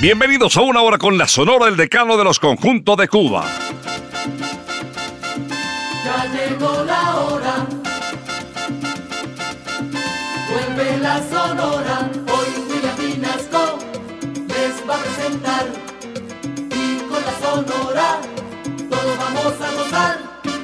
Bienvenidos a una hora con la Sonora, el decano de los conjuntos de Cuba. Ya llegó la hora. Vuelve la sonora. Hoy William Pinasco les va a presentar. Y con la sonora todos vamos a gozar.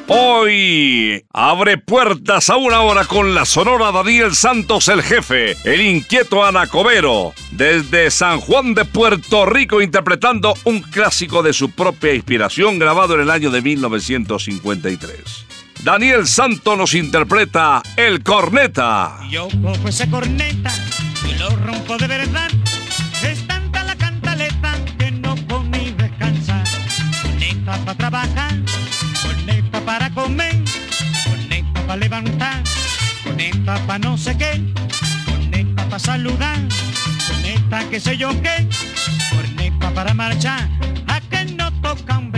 Hoy abre puertas a una hora con la sonora Daniel Santos el jefe, el inquieto Anacobero, desde San Juan de Puerto Rico interpretando un clásico de su propia inspiración grabado en el año de 1953. Daniel Santos nos interpreta El Corneta. Yo cojo ese corneta y lo rompo de verdad. Es tanta la cantaleta que no comí descansar. Corneta para levantar, corneta para no sé qué, corneta para saludar, corneta que sé yo qué, corneta para marchar. A que no toca un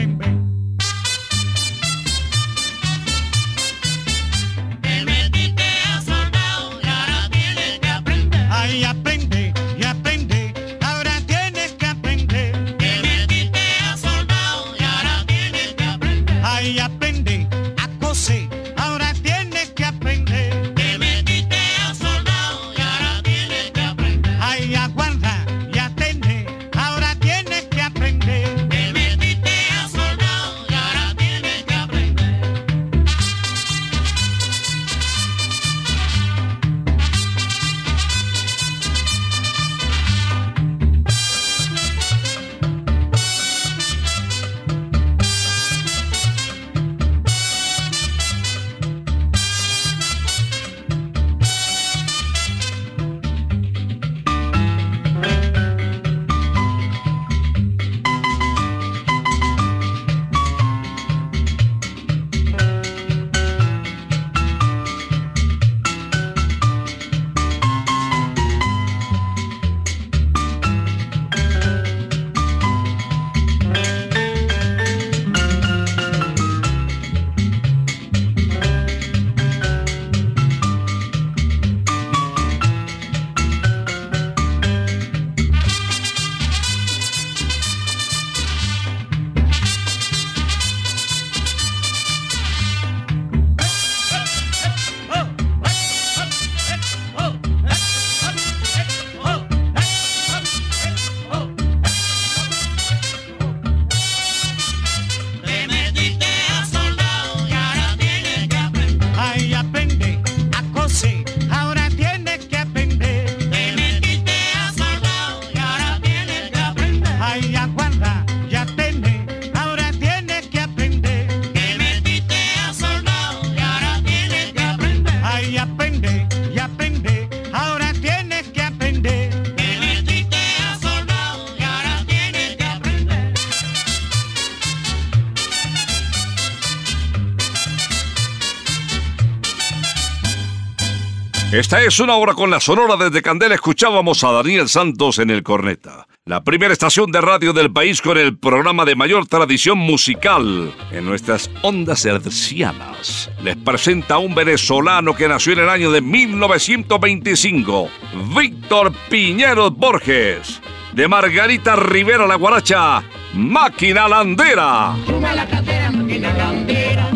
Esta es una hora con la sonora desde Candela. Escuchábamos a Daniel Santos en el Corneta. La primera estación de radio del país con el programa de mayor tradición musical en nuestras ondas hercianas. Les presenta a un venezolano que nació en el año de 1925, Víctor Piñeros Borges. De Margarita Rivera La Guaracha, Máquina Landera. La máquina landera.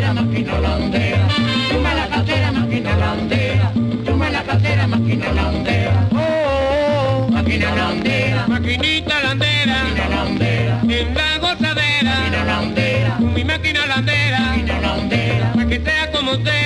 La máquina landera. Suma la máquina landera. Suma la cartera, máquina landera. Oh, oh, oh. máquina landera. Maquinita landera, Máquina landera. en la gozadera, Máquina landera. mi máquina landera, Máquina landera. para que sea como sea,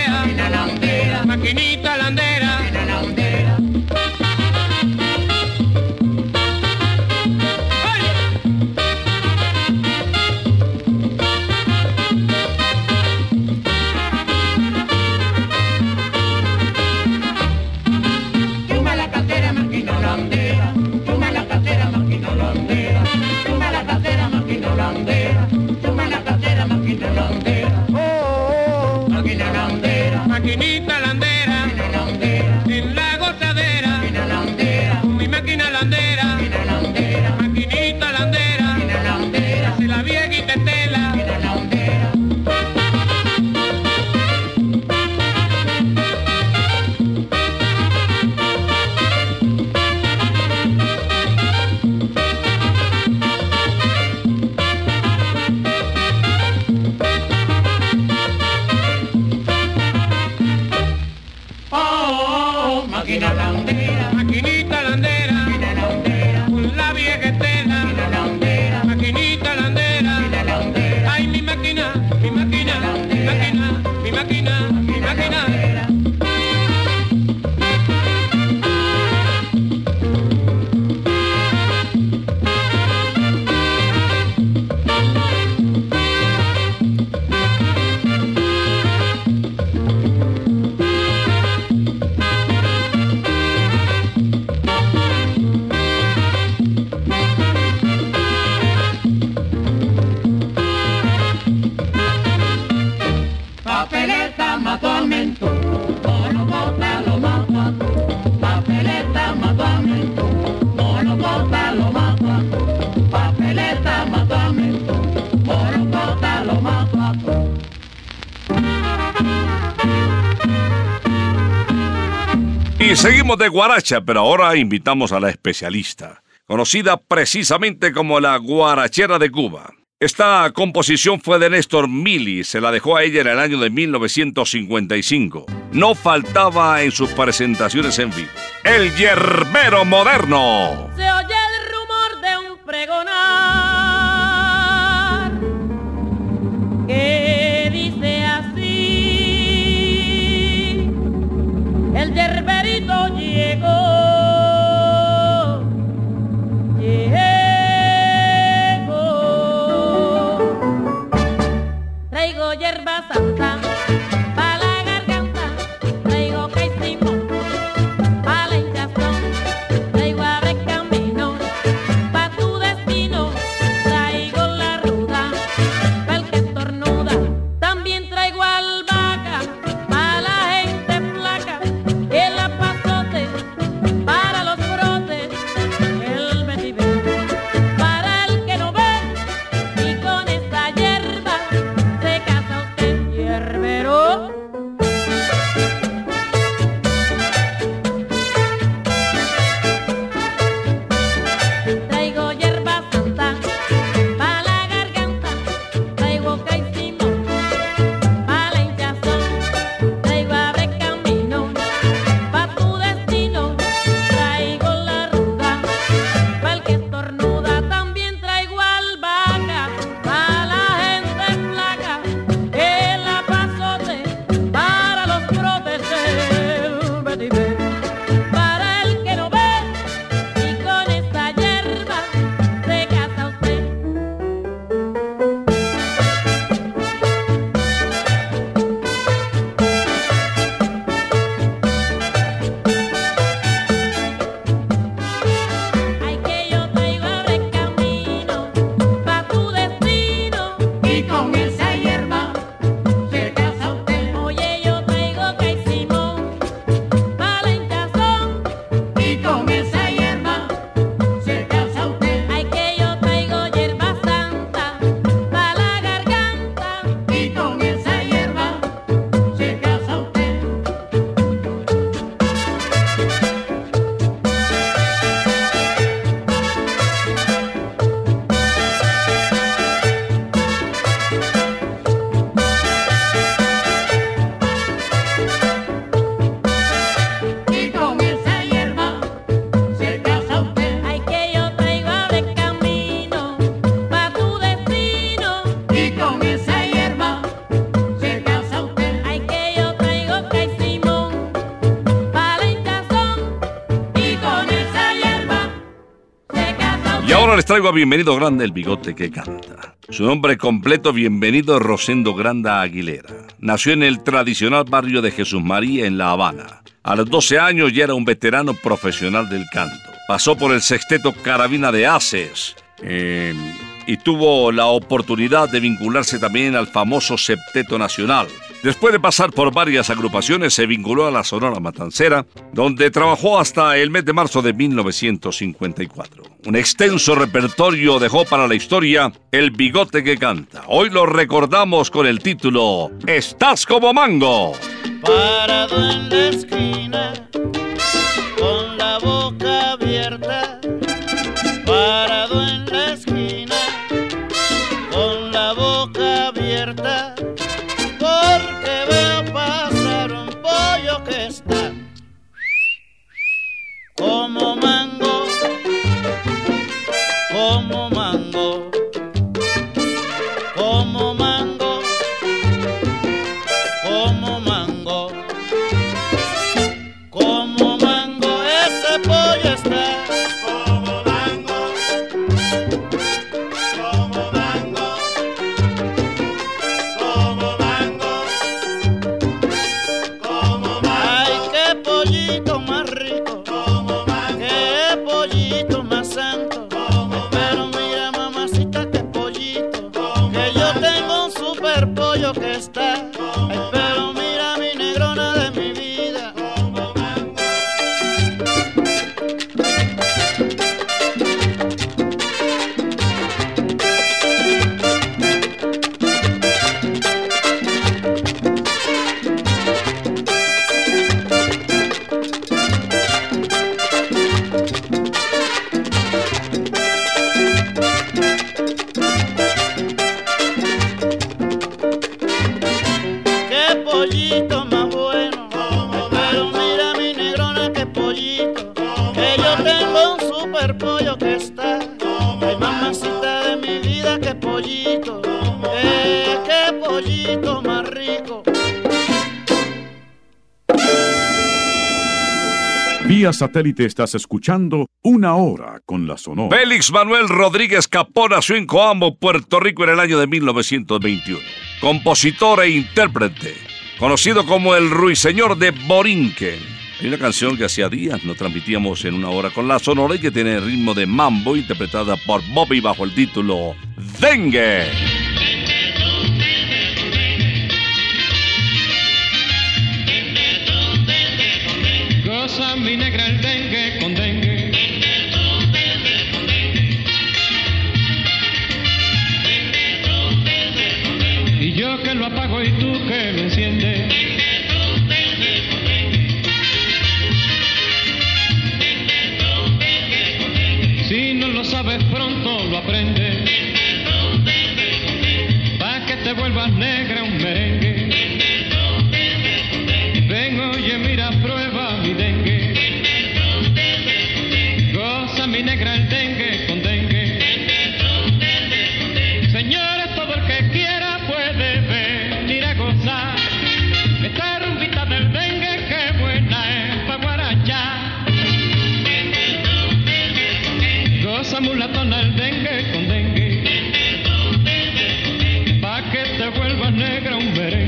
de guaracha, pero ahora invitamos a la especialista, conocida precisamente como la guarachera de Cuba. Esta composición fue de Néstor Mili, se la dejó a ella en el año de 1955. No faltaba en sus presentaciones en vivo. El yerbero moderno. Bienvenido Grande el bigote que canta. Su nombre completo, Bienvenido Rosendo Granda Aguilera. Nació en el tradicional barrio de Jesús María en La Habana. A los 12 años ya era un veterano profesional del canto. Pasó por el sexteto Carabina de Aces. eh, y tuvo la oportunidad de vincularse también al famoso Septeto Nacional. Después de pasar por varias agrupaciones, se vinculó a la Sonora Matancera, donde trabajó hasta el mes de marzo de 1954. Un extenso repertorio dejó para la historia El bigote que canta. Hoy lo recordamos con el título Estás como mango. Vía satélite estás escuchando Una Hora con la Sonora. Félix Manuel Rodríguez Capó nació en Coamo, Puerto Rico en el año de 1921. Compositor e intérprete, conocido como el Ruiseñor de Borinquen. Hay una canción que hacía días nos transmitíamos en una hora con la Sonora y que tiene el ritmo de mambo interpretada por Bobby bajo el título Dengue. Goza mi negra el dengue con dengue. Y yo que lo apago y tú que lo enciendes. Si no lo sabes pronto lo aprendes. Pa' que te vuelvas negra un merengue. Ven, oye, mira, prueba mi dengue. Mi negra el dengue con dengue. Señores, todo el que quiera puede venir a gozar. Esta rumbita del dengue, qué buena es pa' guarachar. Goza mulatona el dengue con dengue. Pa' que te vuelvas negra un merengue.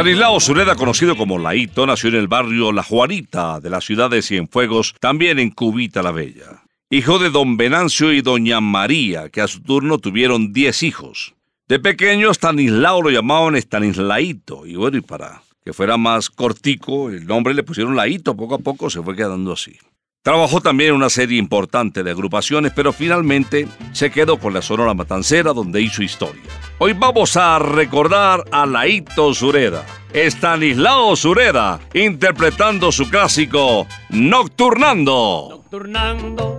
Estanislao Sureda, conocido como Laito, nació en el barrio La Juanita de la ciudad de Cienfuegos, también en Cubita la Bella. Hijo de don Venancio y doña María, que a su turno tuvieron 10 hijos. De pequeño, Estanislao lo llamaban Estanislaito, y bueno, y para que fuera más cortico, el nombre le pusieron Laito, poco a poco se fue quedando así. Trabajó también en una serie importante de agrupaciones, pero finalmente se quedó con la Sonora Matancera donde hizo historia. Hoy vamos a recordar a Laito Sureda, Estanislao Sureda, interpretando su clásico Nocturnando. Nocturnando,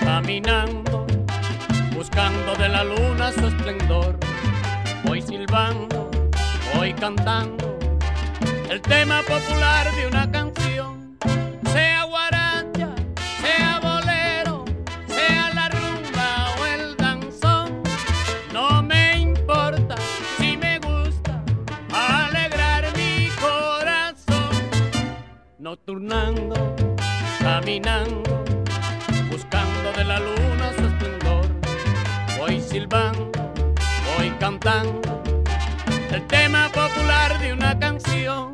caminando, buscando de la luna su esplendor. Voy silbando, voy cantando el tema popular de una canción. Nocturnando, caminando, buscando de la luna su esplendor. Voy silbando, voy cantando el tema popular de una canción.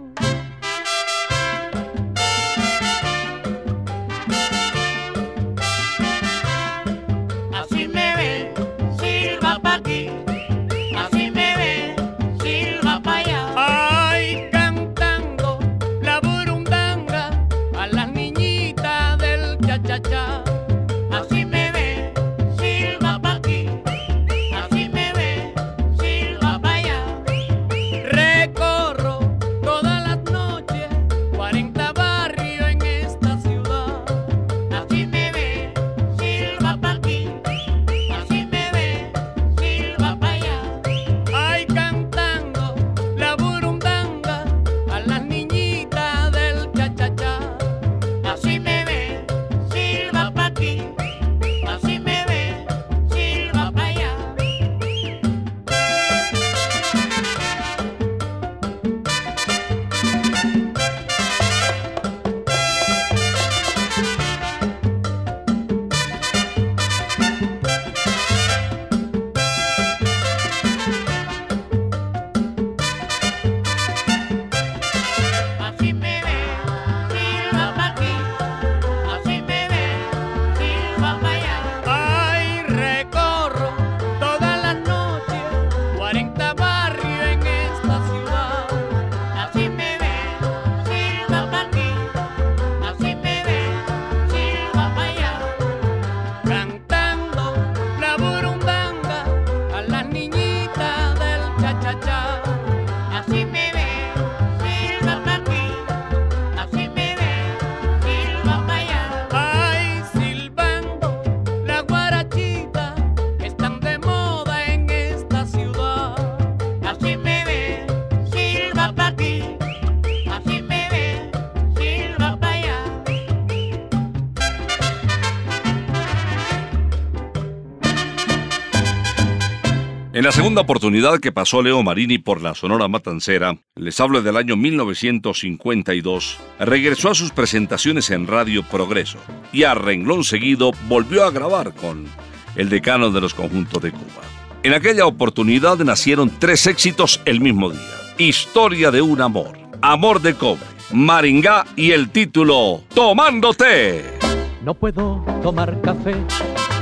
Segunda oportunidad que pasó Leo Marini por la Sonora Matancera, les hablo del año 1952, regresó a sus presentaciones en Radio Progreso y a renglón seguido volvió a grabar con el decano de los conjuntos de Cuba. En aquella oportunidad nacieron tres éxitos el mismo día. Historia de un amor, Amor de cobre, Maringá y el título Tomándote. No puedo tomar café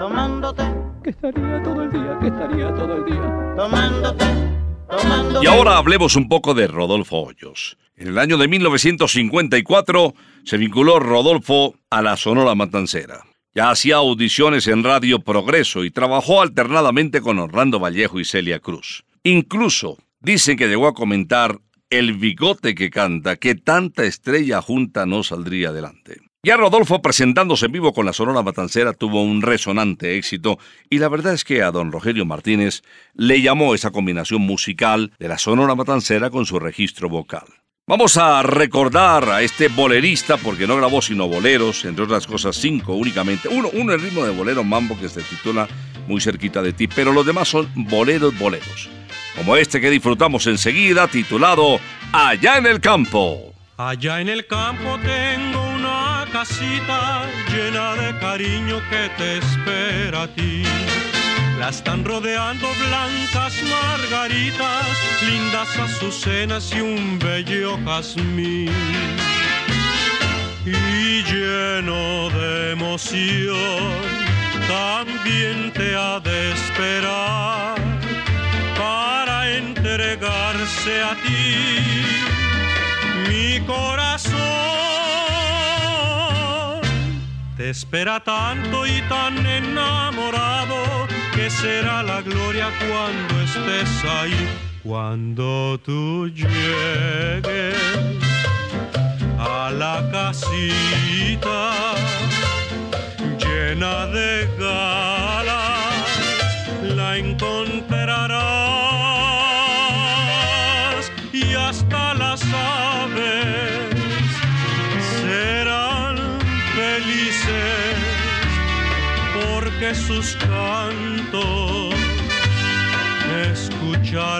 tomándote, que estaría todo el día, que estaría todo el día tomándote, tomándote. Y ahora hablemos un poco de Rodolfo Hoyos. En el año de 1954 se vinculó Rodolfo a la Sonora Matancera. Ya hacía audiciones en Radio Progreso y trabajó alternadamente con Orlando Vallejo y Celia Cruz. Incluso dicen que llegó a comentar el bigote que canta, que tanta estrella junta no saldría adelante. Ya Rodolfo presentándose en vivo con la Sonora Matancera tuvo un resonante éxito y la verdad es que a don Rogelio Martínez le llamó esa combinación musical de la Sonora Matancera con su registro vocal. Vamos a recordar a este bolerista porque no grabó sino boleros, entre otras cosas cinco únicamente. Uno, uno el ritmo de bolero mambo que se titula Muy cerquita de ti, pero los demás son boleros boleros. Como este que disfrutamos enseguida titulado Allá en el campo. Allá en el campo tengo casita llena de cariño que te espera a ti. La están rodeando blancas margaritas, lindas azucenas y un bello jazmín. Y lleno de emoción, también te ha de esperar para entregarse a ti mi corazón te espera tanto y tan enamorado que será la gloria cuando estés ahí, cuando tú llegues a la casita llena de galas, la encontrarás sus cantos escucharás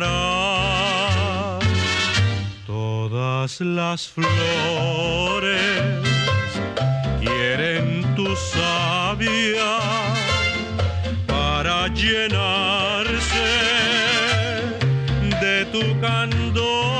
todas las flores quieren tu savia para llenarse de tu candor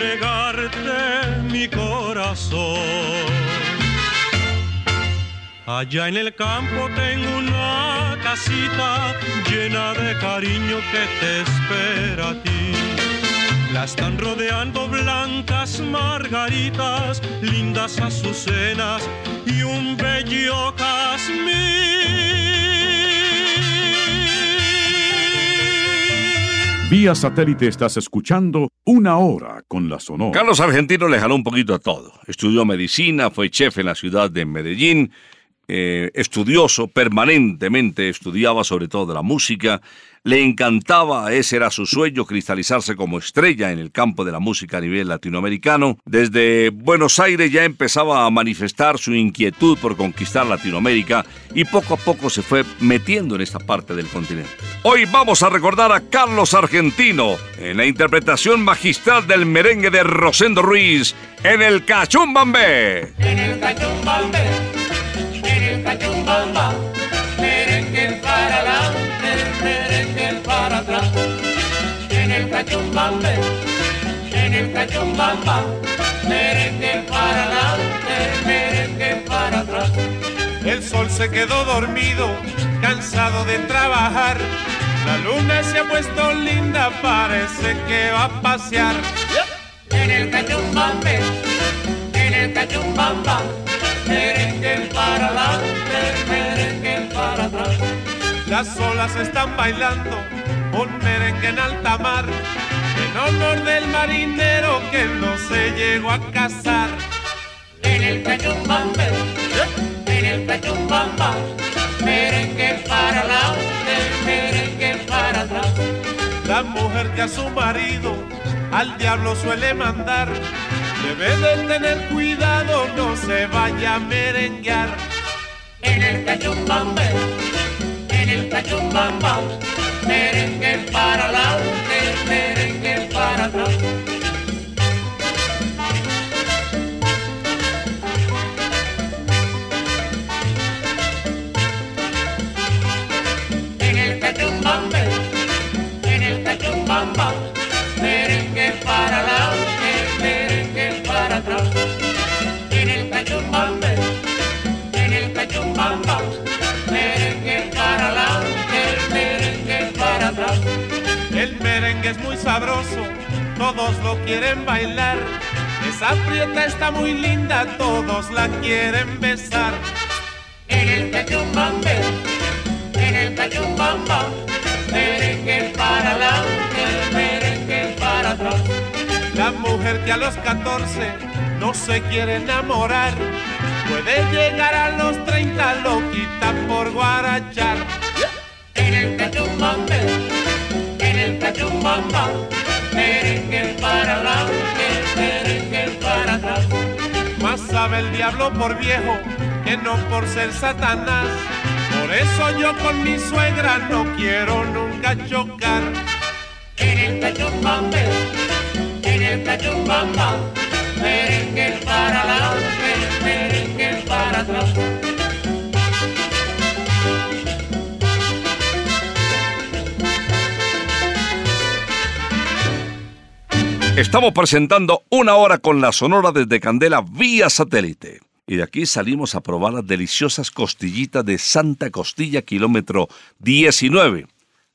entregarte mi corazón. Allá en el campo tengo una casita llena de cariño que te espera a ti. La están rodeando blancas margaritas, lindas azucenas y un bello jazmín. Vía satélite estás escuchando Una Hora con la Sonora. Carlos Argentino le jaló un poquito a todo. Estudió medicina, fue chef en la ciudad de Medellín, eh, estudioso, permanentemente estudiaba sobre todo la música, le encantaba, ese era su sueño, cristalizarse como estrella en el campo de la música a nivel latinoamericano. Desde Buenos Aires ya empezaba a manifestar su inquietud por conquistar Latinoamérica y poco a poco se fue metiendo en esta parte del continente. Hoy vamos a recordar a Carlos Argentino en la interpretación magistral del merengue de Rosendo Ruiz en el Cachumbambé. En el cachumbambe, en el en el cachumbamba, merengue para adelante, merengue para atrás. El sol se quedó dormido, cansado de trabajar. La luna se ha puesto linda, parece que va a pasear. En el cachumbambe, en el cachumbamba, merengue para adelante, merengue para atrás. Las olas están bailando un merengue en alta mar, honor del marinero que no se llegó a casar. En el cachumbambe, en el cachumbamba, merengue para adelante, merengue para atrás. La mujer que a su marido al diablo suele mandar, debe de tener cuidado, no se vaya a merenguear. En el cachumbambe, en el cachumbamba, merengue para adelante, merengue para atrás. Es muy sabroso, todos lo quieren bailar. Esa prieta está muy linda, todos la quieren besar. En el cachumbambe, en el cachumbamba, merengue para adelante, merengue para atrás. La mujer que a los 14 no se quiere enamorar, puede llegar a los 30 loquita por guarachar. En el cachumbamba, merengue para adelante, merengue para atrás. Más sabe el diablo por viejo que no por ser Satanás. Por eso yo con mi suegra no quiero nunca chocar. En el cachumbambe, en el cachumbamba, merengue para adelante, merengue para atrás. Estamos presentando una hora con la Sonora desde Candela vía satélite. Y de aquí salimos a probar las deliciosas costillitas de Santa Costilla, kilómetro 19,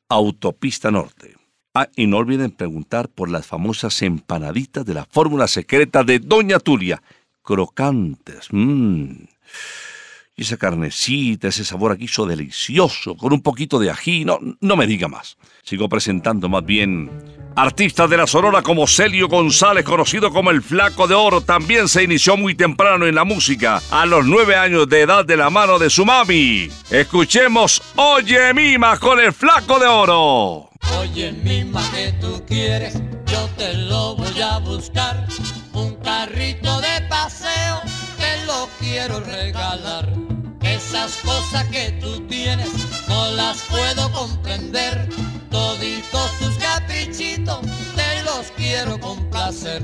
Autopista Norte. Ah, y no olviden preguntar por las famosas empanaditas de la fórmula secreta de Doña Tulia. Crocantes. mmm. Y esa carnecita, ese sabor aquí hizo delicioso, con un poquito de ají, no, no me diga más. Sigo presentando más bien artistas de la Sonora como Celio González, conocido como el Flaco de Oro, también se inició muy temprano en la música, a los nueve años de edad de la mano de su mami. Escuchemos Oye Mima con el Flaco de Oro. Oye, mima, que tú quieres, yo te lo voy a buscar. Un carrito de paseo, te lo quiero regalar. Esas cosas que tú tienes, no las puedo comprender. Toditos tus caprichitos, te los quiero complacer.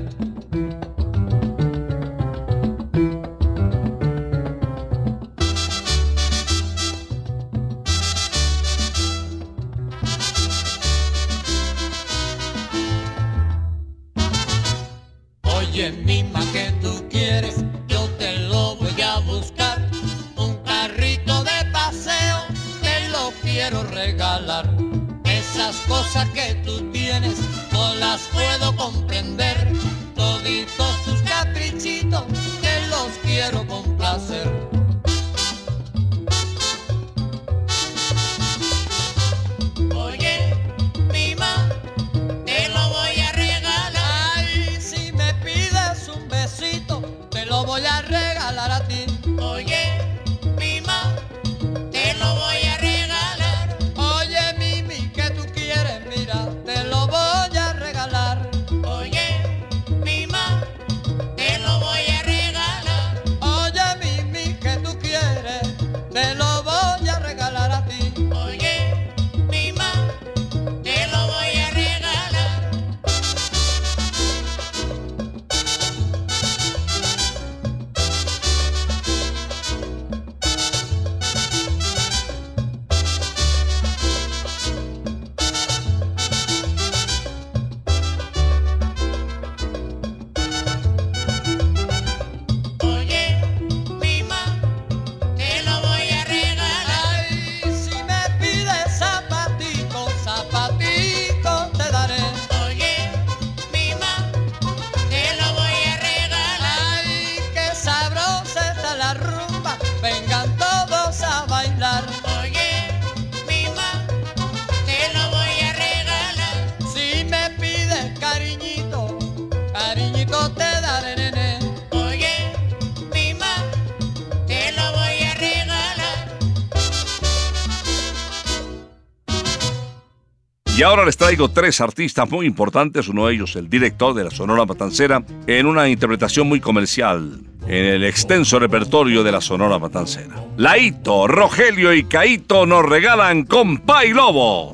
Oye, mima, que tú quieres, yo te lo voy a buscar. Un carrito de paseo, te lo quiero regalar. Esas cosas que tú tienes, no las puedo comprender. Toditos tus caprichitos, te los quiero complacer. Y ahora les traigo tres artistas muy importantes, uno de ellos el director de la Sonora Matancera, en una interpretación muy comercial en el extenso repertorio de la Sonora Matancera. Laito, Rogelio y Caito nos regalan Compa y Lobo.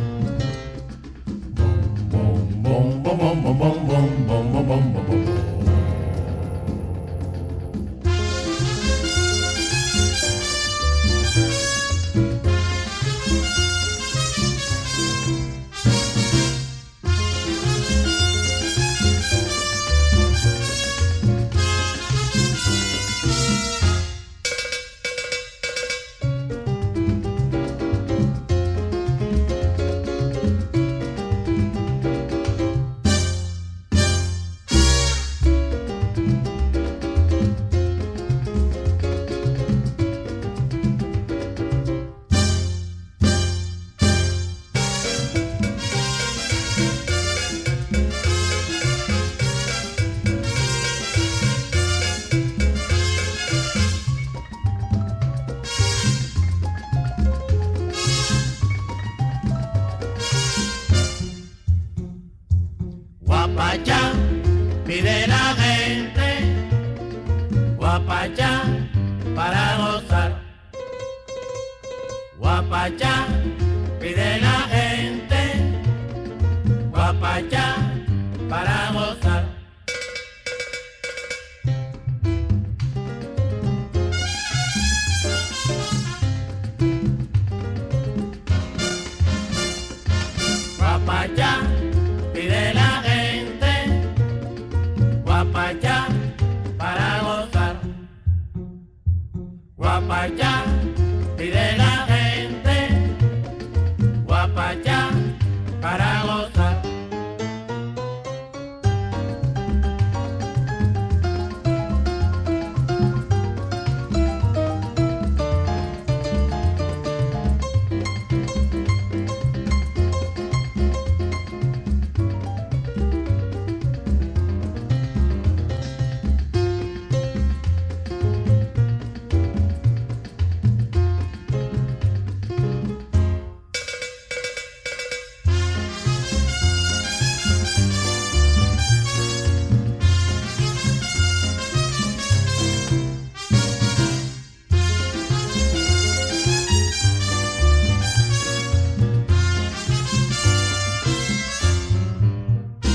Guapachá para gozar. Guapachá, pide la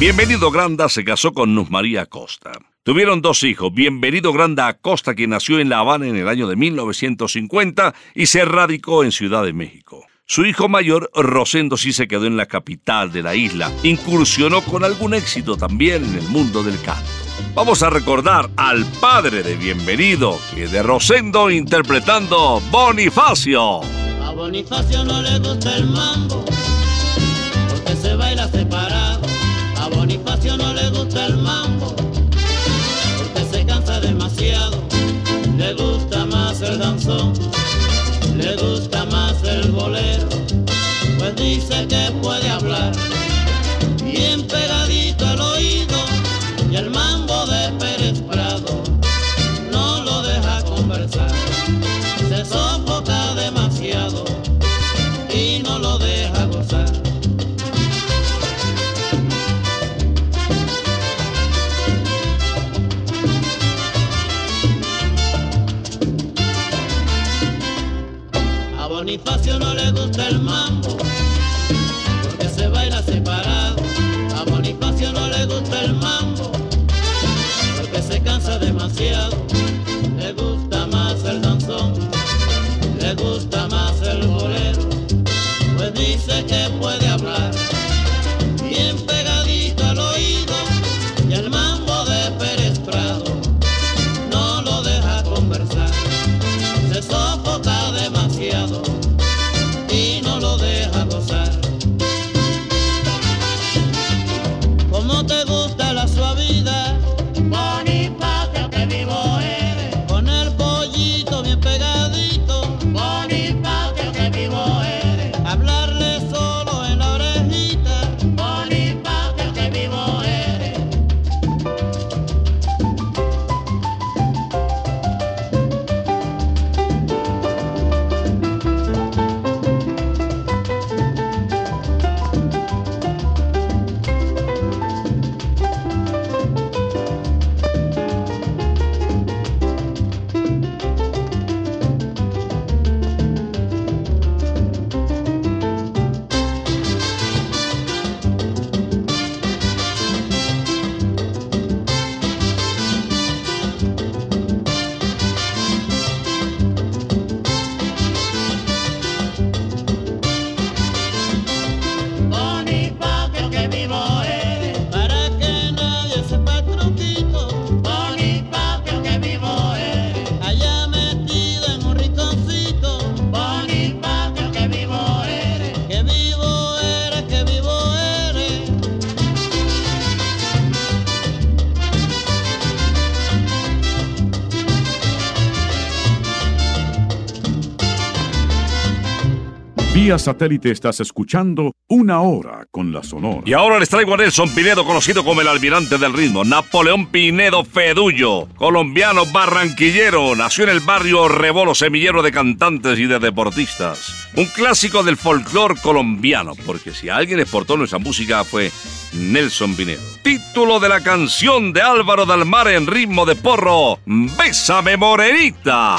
Bienvenido Granda se casó con Nuz María Acosta. Tuvieron dos hijos, Bienvenido Granda Acosta, quien nació en La Habana en el año de 1950 y se radicó en Ciudad de México. Su hijo mayor, Rosendo, sí se quedó en la capital de la isla. Incursionó con algún éxito también en el mundo del canto. Vamos a recordar al padre de Bienvenido, que de Rosendo interpretando Bonifacio. A Bonifacio no le gusta el mambo, porque se baila separado. Vía satélite estás escuchando Una Hora con la Sonora. Y ahora les traigo a Nelson Pinedo, conocido como el almirante del ritmo. Napoleón Pinedo Fedullo, colombiano barranquillero, nació en el barrio Rebolo, semillero de cantantes y de deportistas. Un clásico del folclore colombiano, porque si alguien exportó nuestra música fue Nelson Pinedo. Título de la canción de Álvaro Dalmar en ritmo de porro, Bésame Morenita.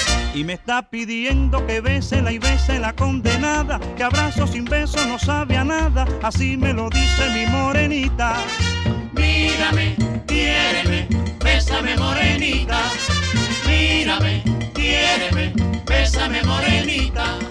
Y me está pidiendo que bésela y bese la condenada, que abrazo sin beso no sabe a nada, así me lo dice mi morenita. Mírame, quiéreme, bésame morenita. Mírame, quiéreme, bésame morenita.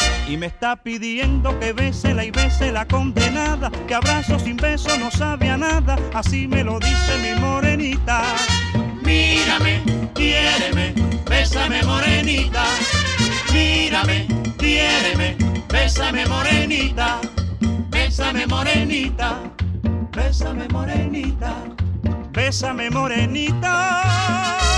Y me está pidiendo que bésela y bese la condenada, que abrazo sin beso no sabe a nada, así me lo dice mi morenita. Mírame, quiéreme, bésame morenita. Mírame, quiéreme, bésame morenita. Bésame morenita, bésame morenita. Bésame morenita.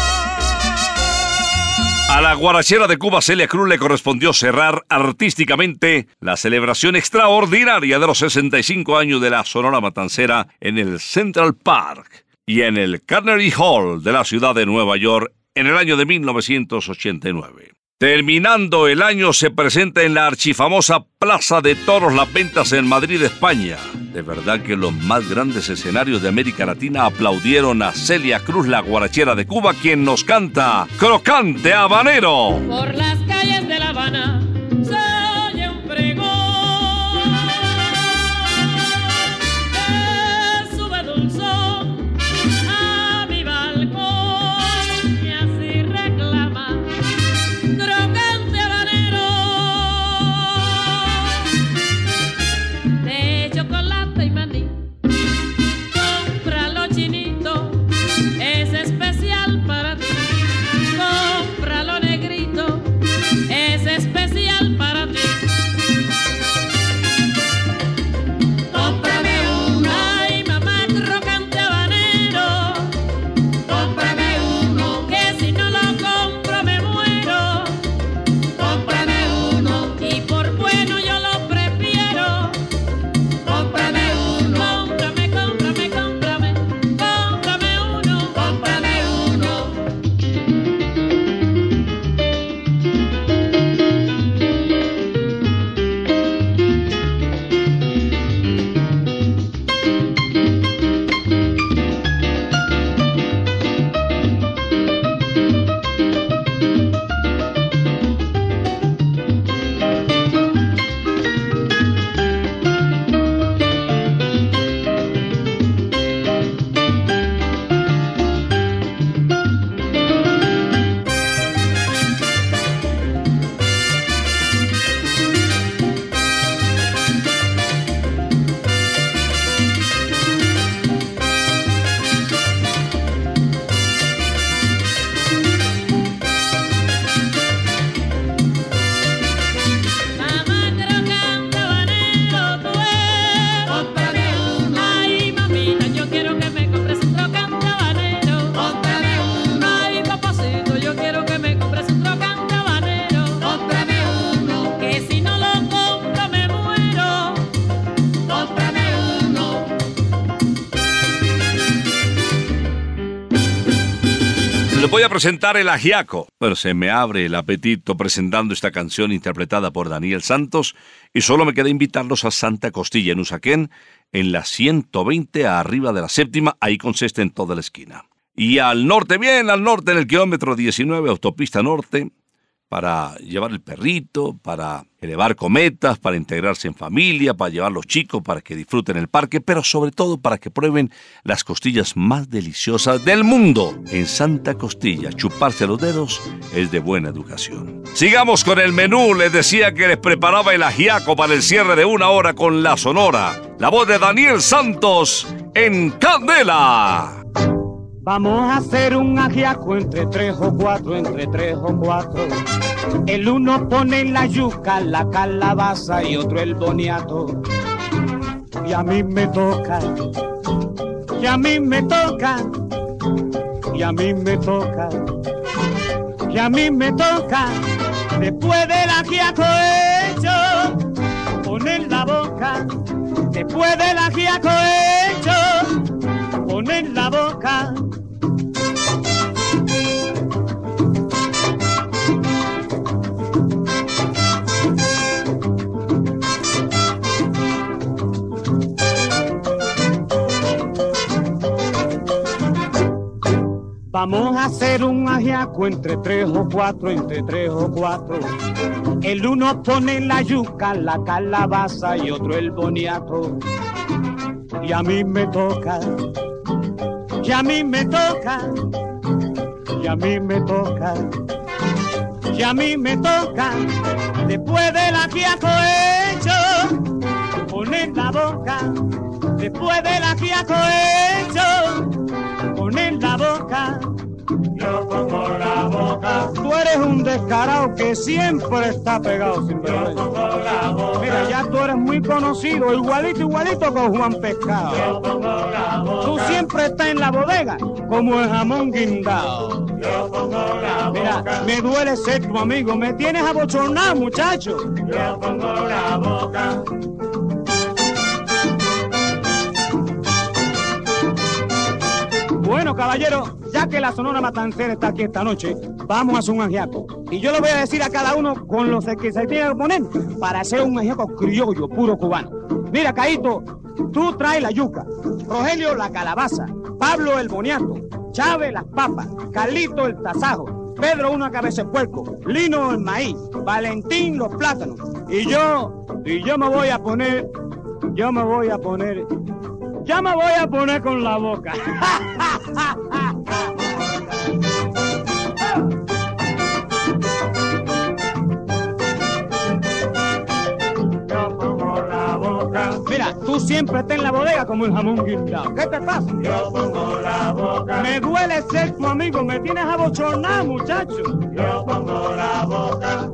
A la guarachera de Cuba Celia Cruz le correspondió cerrar artísticamente la celebración extraordinaria de los 65 años de la Sonora Matancera en el Central Park y en el Carnegie Hall de la ciudad de Nueva York en el año de 1989. Terminando el año se presenta en la archifamosa Plaza de Toros Las Ventas en Madrid, España. De verdad que los más grandes escenarios de América Latina aplaudieron a Celia Cruz, la guarachera de Cuba, quien nos canta Crocante Habanero. Por las calles de La Habana presentar el ajiaco. Bueno, se me abre el apetito presentando esta canción interpretada por Daniel Santos y solo me queda invitarlos a Santa Costilla en Usaquén, en la 120 arriba de la séptima, ahí consiste en toda la esquina. Y al norte, bien al norte, en el kilómetro 19, autopista norte, para llevar el perrito, para elevar cometas, para integrarse en familia, para llevar los chicos, para que disfruten el parque, pero sobre todo para que prueben las costillas más deliciosas del mundo. En Santa Costilla, chuparse los dedos es de buena educación. Sigamos con el menú. Les decía que les preparaba el ajiaco para el cierre de una hora con la sonora. La voz de Daniel Santos en Candela. Vamos a hacer un ajiaco entre tres o cuatro, entre tres o cuatro. El uno pone la yuca, la calabaza y otro el boniato. Y a mí me toca, y a mí me toca, y a mí me toca, y a mí me toca. Después del ajiaco hecho, poner la boca. Después del ajiaco hecho, poner la boca. Vamos a hacer un ajiaco entre tres o cuatro, entre tres o cuatro. El uno pone la yuca, la calabaza y otro el boniato. Y a mí me toca, y a mí me toca, y a mí me toca, y a mí me toca. Después del ajiaco hecho, poner la boca. Después del ajiaco hecho, poner la boca. Yo pongo la boca. Tú eres un descarado que siempre está pegado sin vergüenza. Muy conocido, igualito, igualito con Juan Pescado. Tú siempre estás en la bodega como el jamón guindado. Mira, me duele ser tu amigo, me tienes abochornado, muchacho. Bueno, caballero, que la Sonora Matancera está aquí esta noche, vamos a hacer un ajiaco. Y yo le voy a decir a cada uno con los que se tiene que poner para hacer un ajiaco criollo, puro cubano. Mira, Caíto, tú traes la yuca, Rogelio la calabaza, Pablo el boniato, Chávez las papas, Carlito el tasajo, Pedro una cabeza de puerco, Lino el maíz, Valentín los plátanos. Y yo, y yo me voy a poner, yo me voy a poner, ya me voy a poner con la boca. Yo pongo la boca. Mira, tú siempre estás en la bodega como el jamón guindado. ¿Qué te pasa? Yo pongo la boca. Me duele ser tu amigo, me tienes abochornado, muchacho. Yo pongo la boca.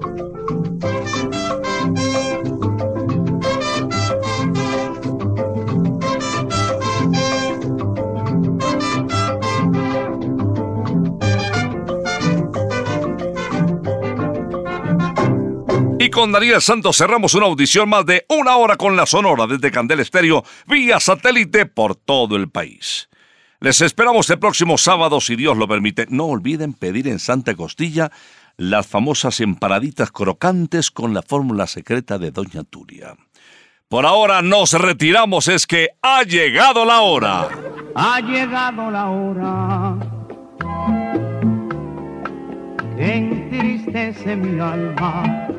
Con Daniel Santos cerramos una audición más de una hora con la Sonora desde Candel Estéreo vía satélite por todo el país. Les esperamos el próximo sábado si Dios lo permite. No olviden pedir en Santa Costilla las famosas emparaditas crocantes con la fórmula secreta de Doña Turia. Por ahora nos retiramos, es que ha llegado la hora. Ha llegado la hora entristece mi alma.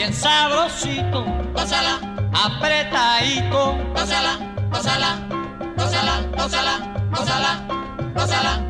bien sabrosito, gózala, apretadito, gózala, gózala, gózala, gózala, gózala, gózala.